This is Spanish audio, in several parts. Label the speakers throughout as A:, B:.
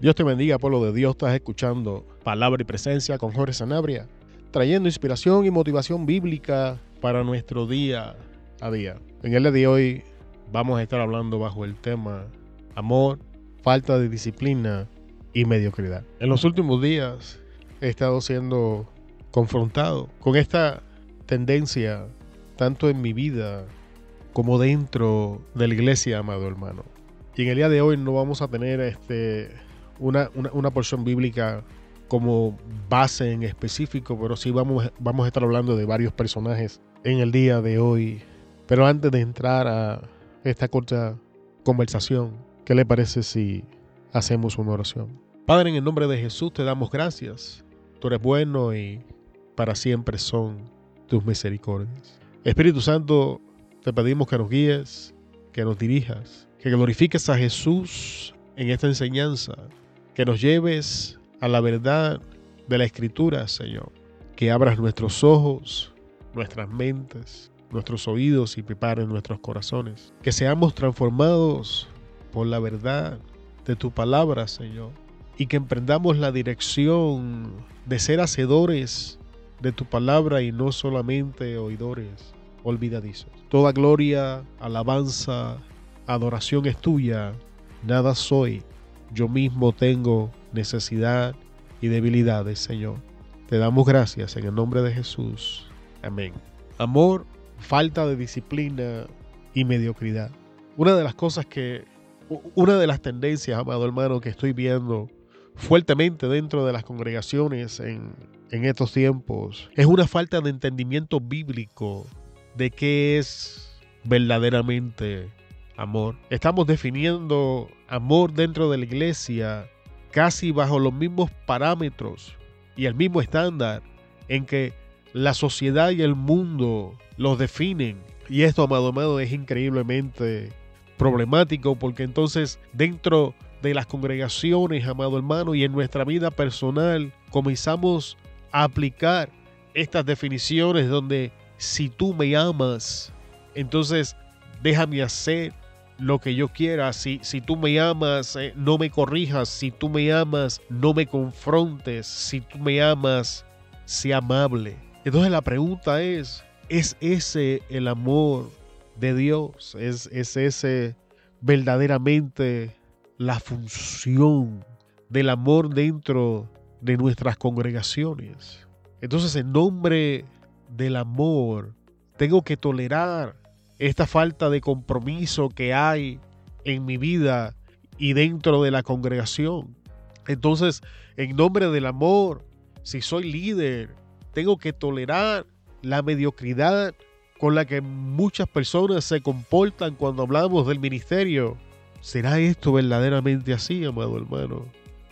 A: Dios te bendiga, pueblo de Dios. Estás escuchando Palabra y Presencia con Jorge Sanabria, trayendo inspiración y motivación bíblica para nuestro día a día. En el día de hoy vamos a estar hablando bajo el tema amor, falta de disciplina y mediocridad. En los últimos días he estado siendo confrontado con esta tendencia tanto en mi vida como dentro de la iglesia, amado hermano. Y en el día de hoy no vamos a tener este, una, una, porción bíblica como base en específico, pero sí vamos, vamos a estar hablando de varios personajes en el día de hoy. Pero antes de entrar a esta corta conversación, ¿qué le parece si hacemos una oración? Padre, en el nombre de Jesús te damos gracias. Tú eres bueno y para siempre son tus misericordias. Espíritu Santo, te pedimos que nos guíes, que nos dirijas, que glorifiques a Jesús en esta enseñanza, que nos lleves a la verdad de la Escritura, Señor. Que abras nuestros ojos, nuestras mentes, nuestros oídos y prepares nuestros corazones. Que seamos transformados por la verdad de tu palabra, Señor. Y que emprendamos la dirección de ser hacedores de tu palabra y no solamente oidores olvidadizos. Toda gloria, alabanza, adoración es tuya. Nada soy. Yo mismo tengo necesidad y debilidades, Señor. Te damos gracias en el nombre de Jesús. Amén. Amor, falta de disciplina y mediocridad. Una de las cosas que, una de las tendencias, amado hermano, que estoy viendo fuertemente dentro de las congregaciones en, en estos tiempos es una falta de entendimiento bíblico de qué es verdaderamente amor. Estamos definiendo amor dentro de la iglesia casi bajo los mismos parámetros y el mismo estándar en que la sociedad y el mundo los definen. Y esto, amado amado, es increíblemente problemático porque entonces dentro de las congregaciones, amado hermano, y en nuestra vida personal comenzamos a aplicar estas definiciones donde si tú me amas, entonces déjame hacer lo que yo quiera. Si, si tú me amas, eh, no me corrijas. Si tú me amas, no me confrontes. Si tú me amas, sea amable. Entonces la pregunta es, ¿es ese el amor de Dios? ¿Es, es ese verdaderamente la función del amor dentro de nuestras congregaciones? Entonces en nombre del amor, tengo que tolerar esta falta de compromiso que hay en mi vida y dentro de la congregación. Entonces, en nombre del amor, si soy líder, tengo que tolerar la mediocridad con la que muchas personas se comportan cuando hablamos del ministerio. ¿Será esto verdaderamente así, amado hermano?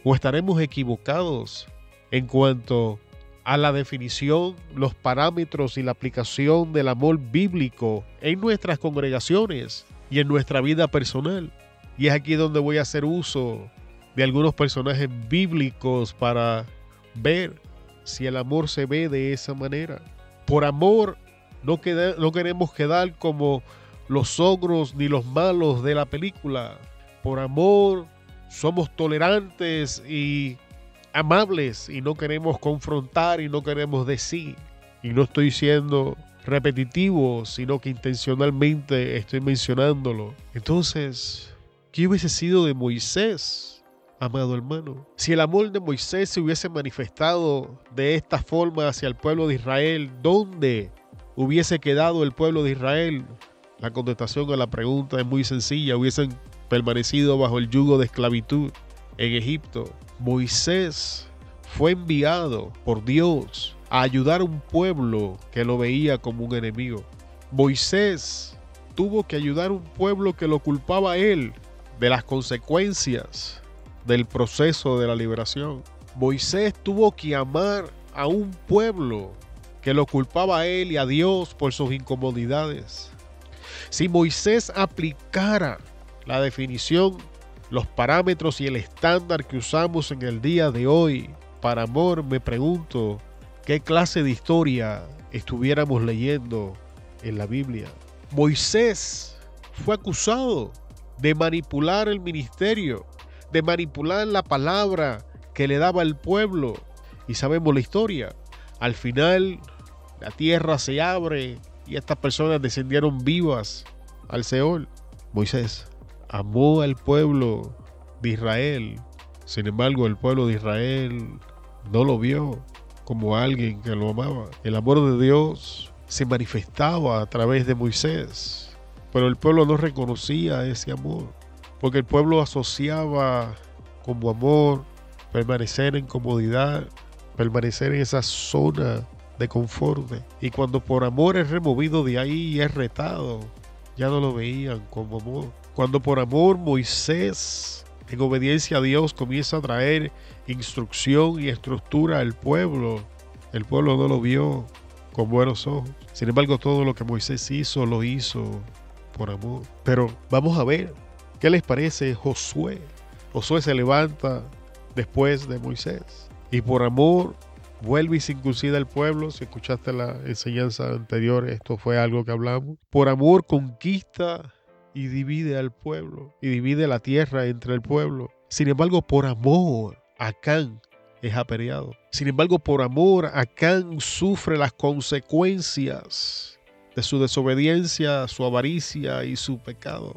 A: ¿O estaremos equivocados en cuanto a la definición, los parámetros y la aplicación del amor bíblico en nuestras congregaciones y en nuestra vida personal. Y es aquí donde voy a hacer uso de algunos personajes bíblicos para ver si el amor se ve de esa manera. Por amor no, no queremos quedar como los ogros ni los malos de la película. Por amor somos tolerantes y amables y no queremos confrontar y no queremos decir. Y no estoy siendo repetitivo, sino que intencionalmente estoy mencionándolo. Entonces, ¿qué hubiese sido de Moisés, amado hermano? Si el amor de Moisés se hubiese manifestado de esta forma hacia el pueblo de Israel, ¿dónde hubiese quedado el pueblo de Israel? La contestación a la pregunta es muy sencilla. Hubiesen permanecido bajo el yugo de esclavitud en Egipto. Moisés fue enviado por Dios a ayudar a un pueblo que lo veía como un enemigo. Moisés tuvo que ayudar a un pueblo que lo culpaba a él de las consecuencias del proceso de la liberación. Moisés tuvo que amar a un pueblo que lo culpaba a él y a Dios por sus incomodidades. Si Moisés aplicara la definición los parámetros y el estándar que usamos en el día de hoy para amor, me pregunto qué clase de historia estuviéramos leyendo en la Biblia. Moisés fue acusado de manipular el ministerio, de manipular la palabra que le daba el pueblo. Y sabemos la historia. Al final la tierra se abre y estas personas descendieron vivas al Seol. Moisés amó al pueblo de Israel. Sin embargo, el pueblo de Israel no lo vio como alguien que lo amaba. El amor de Dios se manifestaba a través de Moisés, pero el pueblo no reconocía ese amor, porque el pueblo asociaba como amor permanecer en comodidad, permanecer en esa zona de confort. Y cuando por amor es removido de ahí y es retado, ya no lo veían como amor. Cuando por amor Moisés, en obediencia a Dios, comienza a traer instrucción y estructura al pueblo, el pueblo no lo vio con buenos ojos. Sin embargo, todo lo que Moisés hizo, lo hizo por amor. Pero vamos a ver, ¿qué les parece Josué? Josué se levanta después de Moisés y por amor vuelve y circuncida al pueblo. Si escuchaste la enseñanza anterior, esto fue algo que hablamos. Por amor conquista y divide al pueblo y divide la tierra entre el pueblo. Sin embargo, por amor, Acán es aperiado. Sin embargo, por amor, Acán sufre las consecuencias de su desobediencia, su avaricia y su pecado.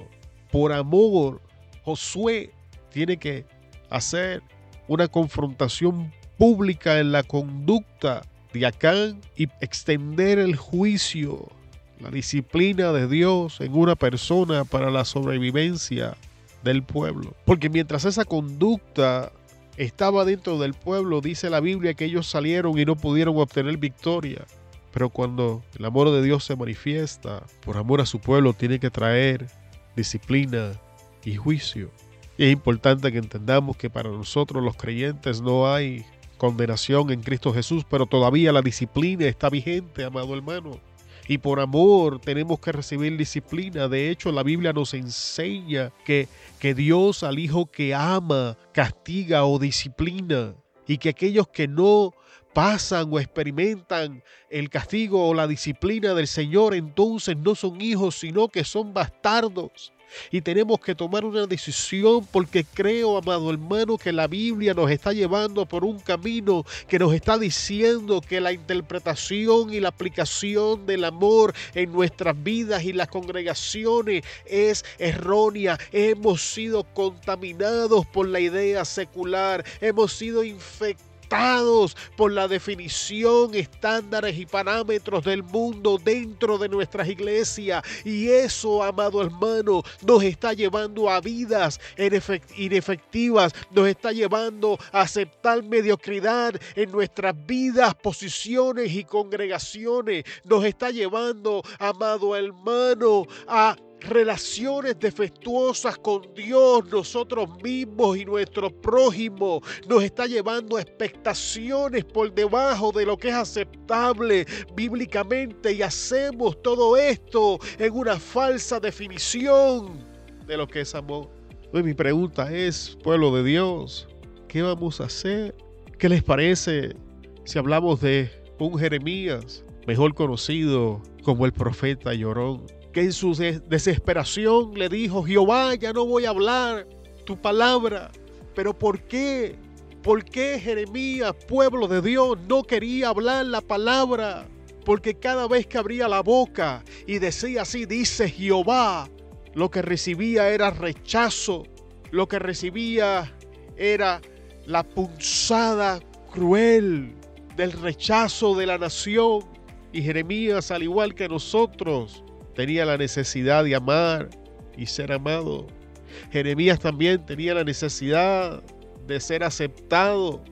A: Por amor, Josué tiene que hacer una confrontación pública en la conducta de Acán y extender el juicio, la disciplina de Dios en una persona para la sobrevivencia del pueblo. Porque mientras esa conducta estaba dentro del pueblo, dice la Biblia que ellos salieron y no pudieron obtener victoria. Pero cuando el amor de Dios se manifiesta, por amor a su pueblo, tiene que traer disciplina y juicio. Y es importante que entendamos que para nosotros los creyentes no hay condenación en Cristo Jesús, pero todavía la disciplina está vigente, amado hermano. Y por amor tenemos que recibir disciplina. De hecho, la Biblia nos enseña que, que Dios al Hijo que ama castiga o disciplina. Y que aquellos que no pasan o experimentan el castigo o la disciplina del Señor, entonces no son hijos, sino que son bastardos. Y tenemos que tomar una decisión porque creo, amado hermano, que la Biblia nos está llevando por un camino que nos está diciendo que la interpretación y la aplicación del amor en nuestras vidas y las congregaciones es errónea. Hemos sido contaminados por la idea secular, hemos sido infectados por la definición, estándares y parámetros del mundo dentro de nuestras iglesias. Y eso, amado hermano, nos está llevando a vidas inefectivas, nos está llevando a aceptar mediocridad en nuestras vidas, posiciones y congregaciones. Nos está llevando, amado hermano, a relaciones defectuosas con Dios, nosotros mismos y nuestro prójimo. Nos está llevando a expectaciones por debajo de lo que es aceptable bíblicamente y hacemos todo esto en una falsa definición de lo que es amor. Mi pregunta es, pueblo de Dios, ¿qué vamos a hacer? ¿Qué les parece si hablamos de un Jeremías, mejor conocido como el profeta llorón? Que en su desesperación le dijo, Jehová, ya no voy a hablar tu palabra. Pero ¿por qué? ¿Por qué Jeremías, pueblo de Dios, no quería hablar la palabra? Porque cada vez que abría la boca y decía así, dice Jehová, lo que recibía era rechazo, lo que recibía era la punzada cruel del rechazo de la nación. Y Jeremías, al igual que nosotros, tenía la necesidad de amar y ser amado. Jeremías también tenía la necesidad de ser aceptado.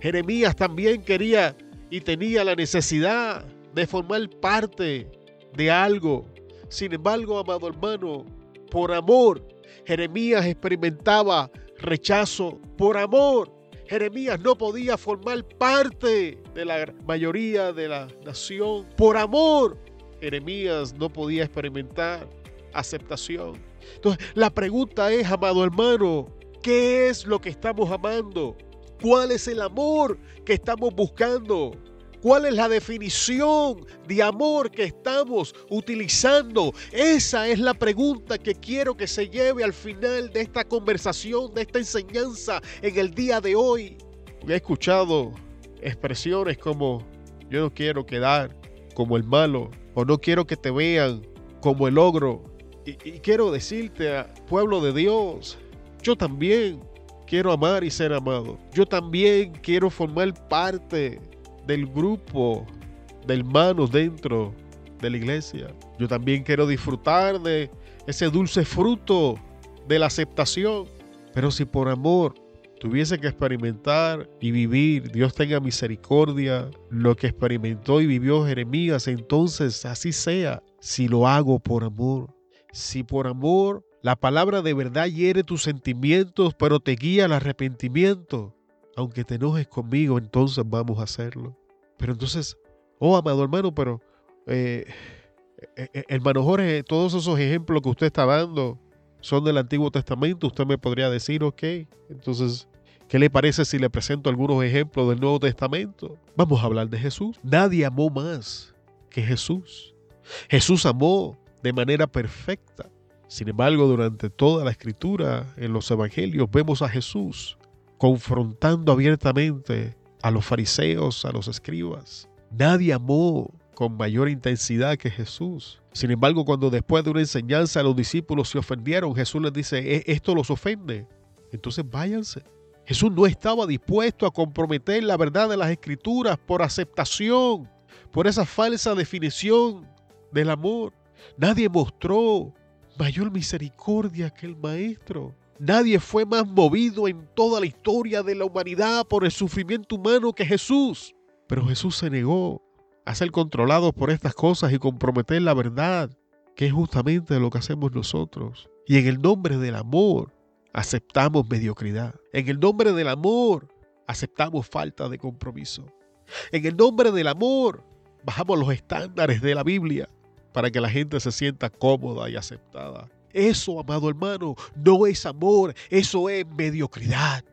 A: Jeremías también quería y tenía la necesidad de formar parte de algo. Sin embargo, amado hermano, por amor, Jeremías experimentaba rechazo. Por amor, Jeremías no podía formar parte de la mayoría de la nación. Por amor, Jeremías no podía experimentar aceptación. Entonces, la pregunta es, amado hermano, ¿qué es lo que estamos amando? ¿Cuál es el amor que estamos buscando? ¿Cuál es la definición de amor que estamos utilizando? Esa es la pregunta que quiero que se lleve al final de esta conversación, de esta enseñanza en el día de hoy. He escuchado expresiones como yo no quiero quedar como el malo o no quiero que te vean como el ogro. Y, quiero decirte, pueblo de Dios, yo también quiero amar y ser amado. Yo también quiero formar parte del grupo de hermanos dentro de la iglesia. Yo también quiero disfrutar de ese dulce fruto de la aceptación. Pero si por amor tuviese que experimentar y vivir, Dios tenga misericordia, lo que experimentó y vivió Jeremías, entonces así sea, si lo hago por amor. Si por amor la palabra de verdad hiere tus sentimientos, pero te guía al arrepentimiento. Aunque te enojes conmigo, entonces vamos a hacerlo. Pero entonces, oh amado hermano, pero eh, eh, eh, hermano Jorge, todos esos ejemplos que usted está dando son del Antiguo Testamento. Usted me podría decir, ok, entonces, ¿qué le parece si le presento algunos ejemplos del Nuevo Testamento? Vamos a hablar de Jesús. Nadie amó más que Jesús. Jesús amó de manera perfecta. Sin embargo, durante toda la escritura, en los evangelios, vemos a Jesús confrontando abiertamente a los fariseos, a los escribas. Nadie amó con mayor intensidad que Jesús. Sin embargo, cuando después de una enseñanza los discípulos se ofendieron, Jesús les dice, e-, esto los ofende. Entonces váyanse. Jesús no estaba dispuesto a comprometer la verdad de las escrituras por aceptación, por esa falsa definición del amor. Nadie mostró mayor misericordia que el Maestro. Nadie fue más movido en toda la historia de la humanidad por el sufrimiento humano que Jesús. Pero Jesús se negó a ser controlado por estas cosas y comprometer la verdad, que es justamente lo que hacemos nosotros. Y en el nombre del amor aceptamos mediocridad. En el nombre del amor aceptamos falta de compromiso. En el nombre del amor bajamos los estándares de la Biblia para que la gente se sienta cómoda y aceptada. Eso, amado hermano, no es amor, eso es mediocridad.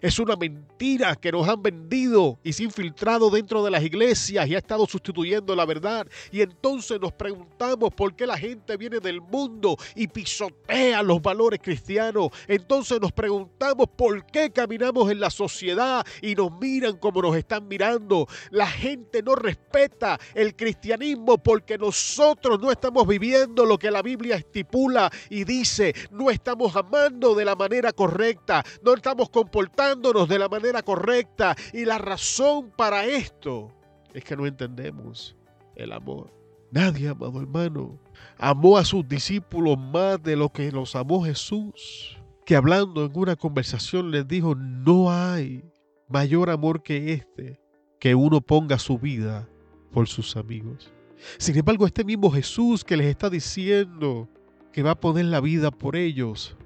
A: Es una mentira que nos han vendido y se ha infiltrado dentro de las iglesias y ha estado sustituyendo la verdad. Y entonces nos preguntamos por qué la gente viene del mundo y pisotea los valores cristianos. Entonces nos preguntamos por qué caminamos en la sociedad y nos miran como nos están mirando. La gente no respeta el cristianismo porque nosotros no estamos viviendo lo que la Biblia estipula y dice. No estamos amando de la manera correcta. No estamos comportando de la manera correcta. Y la razón para esto es que no entendemos el amor. Nadie, amado hermano, amó a sus discípulos más de lo que los amó Jesús. Que hablando en una conversación les dijo, no hay mayor amor que este, que uno ponga su vida por sus amigos. Sin embargo, este mismo Jesús que les está diciendo que va a poner la vida por ellos,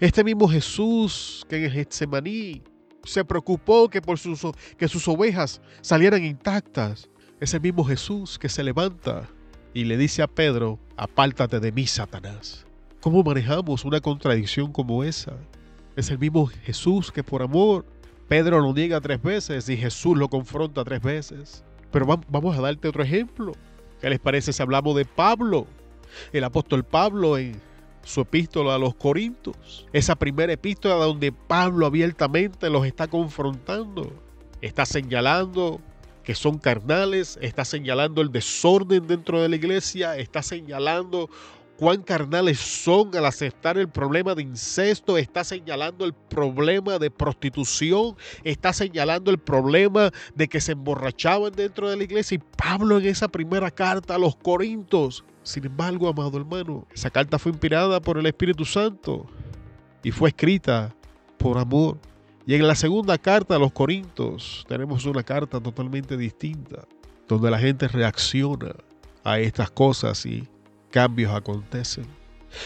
A: este mismo Jesús que en Getsemaní se preocupó que, por sus, que sus ovejas salieran intactas. Es el mismo Jesús que se levanta y le dice a Pedro, apártate de mí, Satanás. ¿Cómo manejamos una contradicción como esa? Es el mismo Jesús que por amor Pedro lo niega tres veces y Jesús lo confronta tres veces. Pero vamos a darte otro ejemplo. ¿Qué les parece si hablamos de Pablo? El apóstol Pablo en su epístola a los Corintios. Esa primera epístola donde Pablo abiertamente los está confrontando. Está señalando que son carnales, está señalando el desorden dentro de la iglesia, está señalando cuán carnales son al aceptar el problema de incesto, está señalando el problema de prostitución, está señalando el problema de que se emborrachaban dentro de la iglesia. Y Pablo en esa primera carta a los Corintios sin embargo, amado hermano, esa carta fue inspirada por el Espíritu Santo y fue escrita por amor. Y en la segunda carta a los Corintios tenemos una carta totalmente distinta, donde la gente reacciona a estas cosas y cambios acontecen.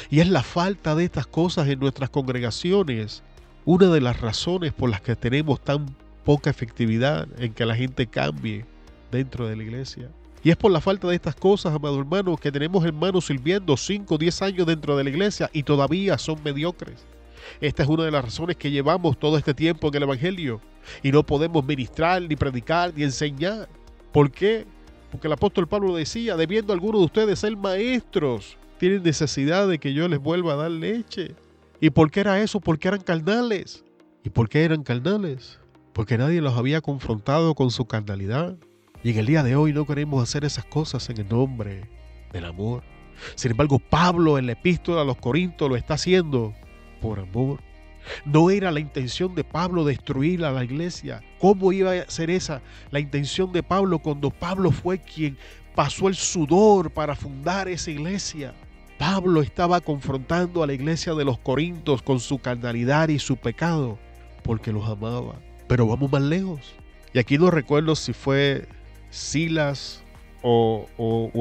A: Y es la falta de estas cosas en nuestras congregaciones una de las razones por las que tenemos tan poca efectividad en que la gente cambie dentro de la iglesia. Y es por la falta de estas cosas, amado hermano, que tenemos hermanos sirviendo 5 o 10 años dentro de la iglesia y todavía son mediocres. Esta es una de las razones que llevamos todo este tiempo en el Evangelio y no podemos ministrar, ni predicar, ni enseñar. ¿Por qué? Porque el apóstol Pablo decía, debiendo algunos de ustedes ser maestros, tienen necesidad de que yo les vuelva a dar leche. ¿Y por qué era eso? Porque eran carnales. ¿Y por qué eran carnales? Porque nadie los había confrontado con su carnalidad. Y en el día de hoy no queremos hacer esas cosas en el nombre del amor. Sin embargo, Pablo en la epístola a los Corintios lo está haciendo por amor. No era la intención de Pablo destruir a la iglesia. ¿Cómo iba a ser esa la intención de Pablo cuando Pablo fue quien pasó el sudor para fundar esa iglesia? Pablo estaba confrontando a la iglesia de los Corintios con su carnalidad y su pecado porque los amaba. Pero vamos más lejos. Y aquí no recuerdo si fue Silas o,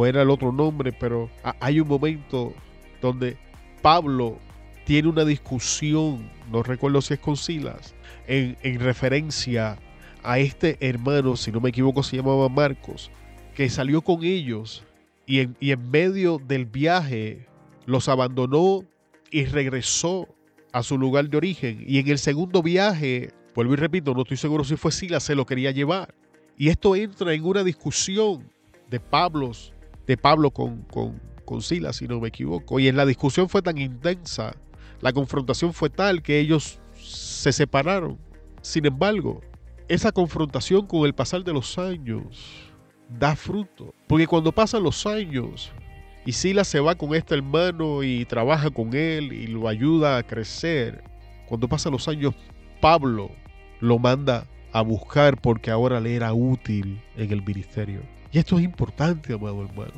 A: era el otro nombre, pero hay un momento donde Pablo tiene una discusión, no recuerdo si es con Silas, en, referencia a este hermano, si no me equivoco se llamaba Marcos, que salió con ellos y en, y en medio del viaje los abandonó y regresó a su lugar de origen. Y en el segundo viaje, vuelvo y repito, no estoy seguro si fue Silas, se lo quería llevar. Y esto entra en una discusión de Pablo, de Pablo con, con, Silas, si no me equivoco. Y en la discusión fue tan intensa, la confrontación fue tal que ellos se separaron. Sin embargo, esa confrontación con el pasar de los años da fruto. Porque cuando pasan los años y Silas se va con este hermano y trabaja con él y lo ayuda a crecer, cuando pasan los años, Pablo lo manda a buscar porque ahora le era útil en el ministerio. Y esto es importante, amado hermano.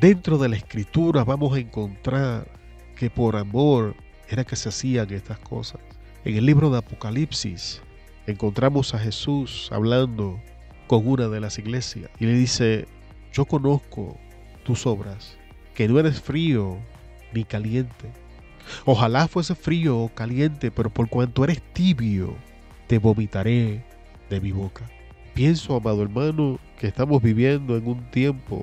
A: Dentro de la escritura vamos a encontrar que por amor era que se hacían estas cosas. En el libro de Apocalipsis encontramos a Jesús hablando con una de las iglesias y le dice, yo conozco tus obras, que no eres frío ni caliente. Ojalá fuese frío o caliente, pero por cuanto eres tibio, te vomitaré de mi boca. Pienso, amado hermano, que estamos viviendo en un tiempo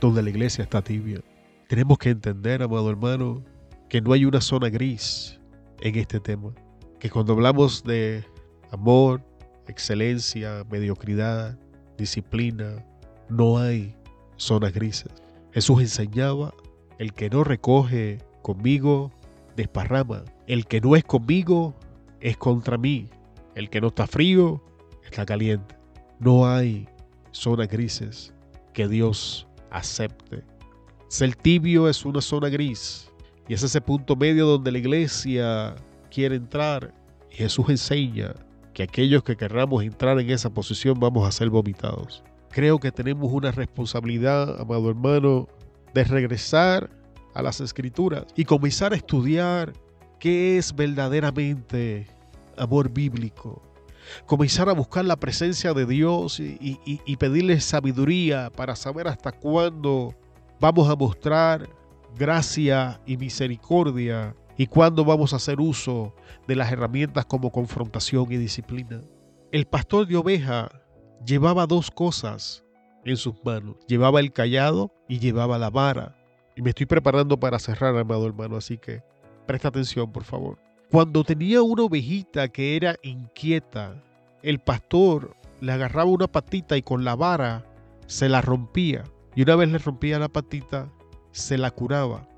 A: donde la iglesia está tibia. Tenemos que entender, amado hermano, que no hay una zona gris en este tema. Que cuando hablamos de amor, excelencia, mediocridad, disciplina, no hay zonas grises. Jesús enseñaba, el que no recoge conmigo, desparrama. El que no es conmigo, es contra mí. El que no está frío, está caliente. No hay zonas grises que Dios acepte. Ser tibio es una zona gris y es ese punto medio donde la iglesia quiere entrar. Y Jesús enseña que aquellos que querramos entrar en esa posición vamos a ser vomitados. Creo que tenemos una responsabilidad, amado hermano, de regresar a las escrituras y comenzar a estudiar qué es verdaderamente amor bíblico, comenzar a buscar la presencia de Dios y, pedirle sabiduría para saber hasta cuándo vamos a mostrar gracia y misericordia y cuándo vamos a hacer uso de las herramientas como confrontación y disciplina. El pastor de oveja llevaba dos cosas en sus manos. Llevaba el callado y llevaba la vara. Y me estoy preparando para cerrar, amado hermano, así que presta atención, por favor. Cuando tenía una ovejita que era inquieta, el pastor le agarraba una patita y con la vara se la rompía. Y una vez le rompía la patita, se la curaba.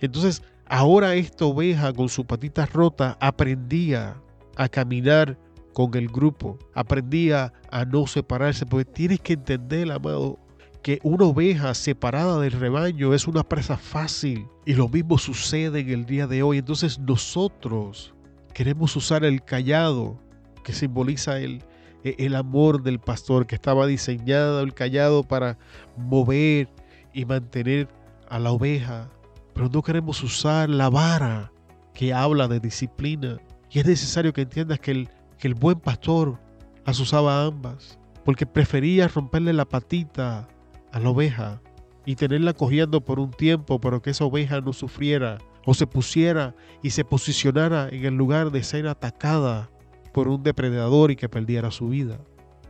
A: Entonces, ahora esta oveja con su patita rota aprendía a caminar con el grupo, aprendía a no separarse, porque tienes que entender, amado, que una oveja separada del rebaño es una presa fácil. Y lo mismo sucede en el día de hoy. Entonces nosotros queremos usar el callado que simboliza el, e, el amor del pastor, que estaba diseñado el callado para mover y mantener a la oveja. Pero no queremos usar la vara que habla de disciplina. Y es necesario que entiendas que el, que el buen pastor las usaba ambas, porque prefería romperle la patita a la oveja y tenerla cogiendo por un tiempo, pero que esa oveja no sufriera o se pusiera y se posicionara en el lugar de ser atacada por un depredador y que perdiera su vida.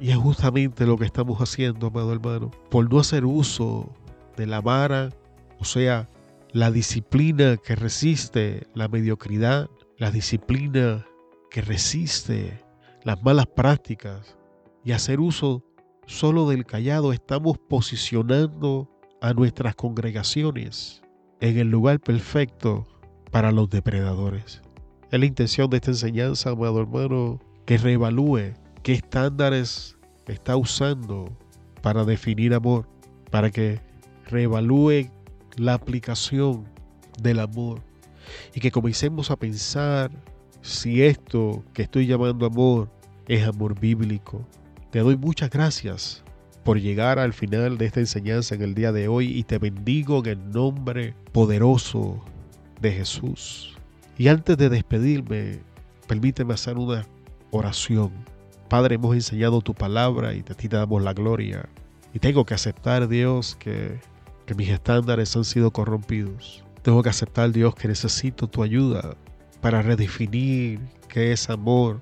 A: Y es justamente lo que estamos haciendo, amado hermano, por no hacer uso de la vara, o sea, la disciplina que resiste la mediocridad, la disciplina que resiste las malas prácticas y hacer uso solo del callado estamos posicionando a nuestras congregaciones en el lugar perfecto para los depredadores. Es la intención de esta enseñanza, amado hermano, que reevalúe qué estándares está usando para definir amor, para que reevalúe la aplicación del amor y que comencemos a pensar si esto que estoy llamando amor es amor bíblico. Te doy muchas gracias por llegar al final de esta enseñanza en el día de hoy y te bendigo en el nombre poderoso de Jesús. Y antes de despedirme, permíteme hacer una oración. Padre, hemos enseñado tu palabra y de ti te damos la gloria. Y tengo que aceptar, Dios, que, que mis estándares han sido corrompidos. Tengo que aceptar, Dios, que necesito tu ayuda para redefinir qué es amor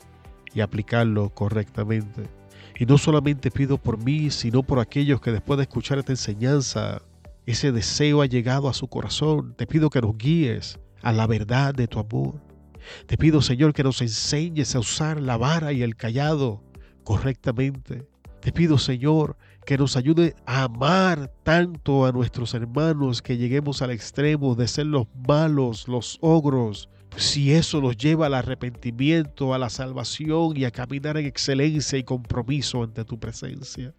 A: y aplicarlo correctamente. Y no solamente pido por mí, sino por aquellos que después de escuchar esta enseñanza, ese deseo ha llegado a su corazón. Te pido que nos guíes a la verdad de tu amor. Te pido, Señor, que nos enseñes a usar la vara y el callado correctamente. Te pido, Señor, que nos ayude a amar tanto a nuestros hermanos que lleguemos al extremo de ser los malos, los ogros, si eso nos lleva al arrepentimiento, a la salvación y a caminar en excelencia y compromiso ante tu presencia.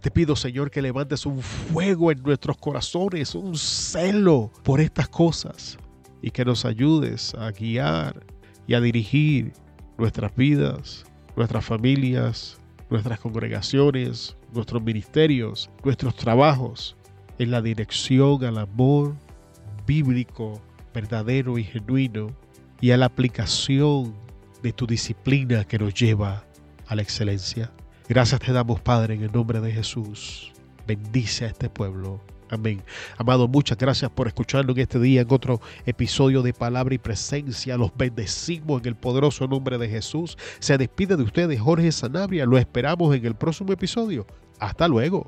A: Te pido, Señor, que levantes un fuego en nuestros corazones, un celo por estas cosas y que nos ayudes a guiar y a dirigir nuestras vidas, nuestras familias, nuestras congregaciones, nuestros ministerios, nuestros trabajos en la dirección al amor bíblico verdadero y genuino y a la aplicación de tu disciplina que nos lleva a la excelencia. Gracias te damos, Padre, en el nombre de Jesús. Bendice a este pueblo. Amén. Amado, muchas gracias por escucharnos en este día, en otro episodio de Palabra y Presencia. Los bendecimos en el poderoso nombre de Jesús. Se despide de ustedes Jorge Sanabria. Lo esperamos en el próximo episodio. Hasta luego.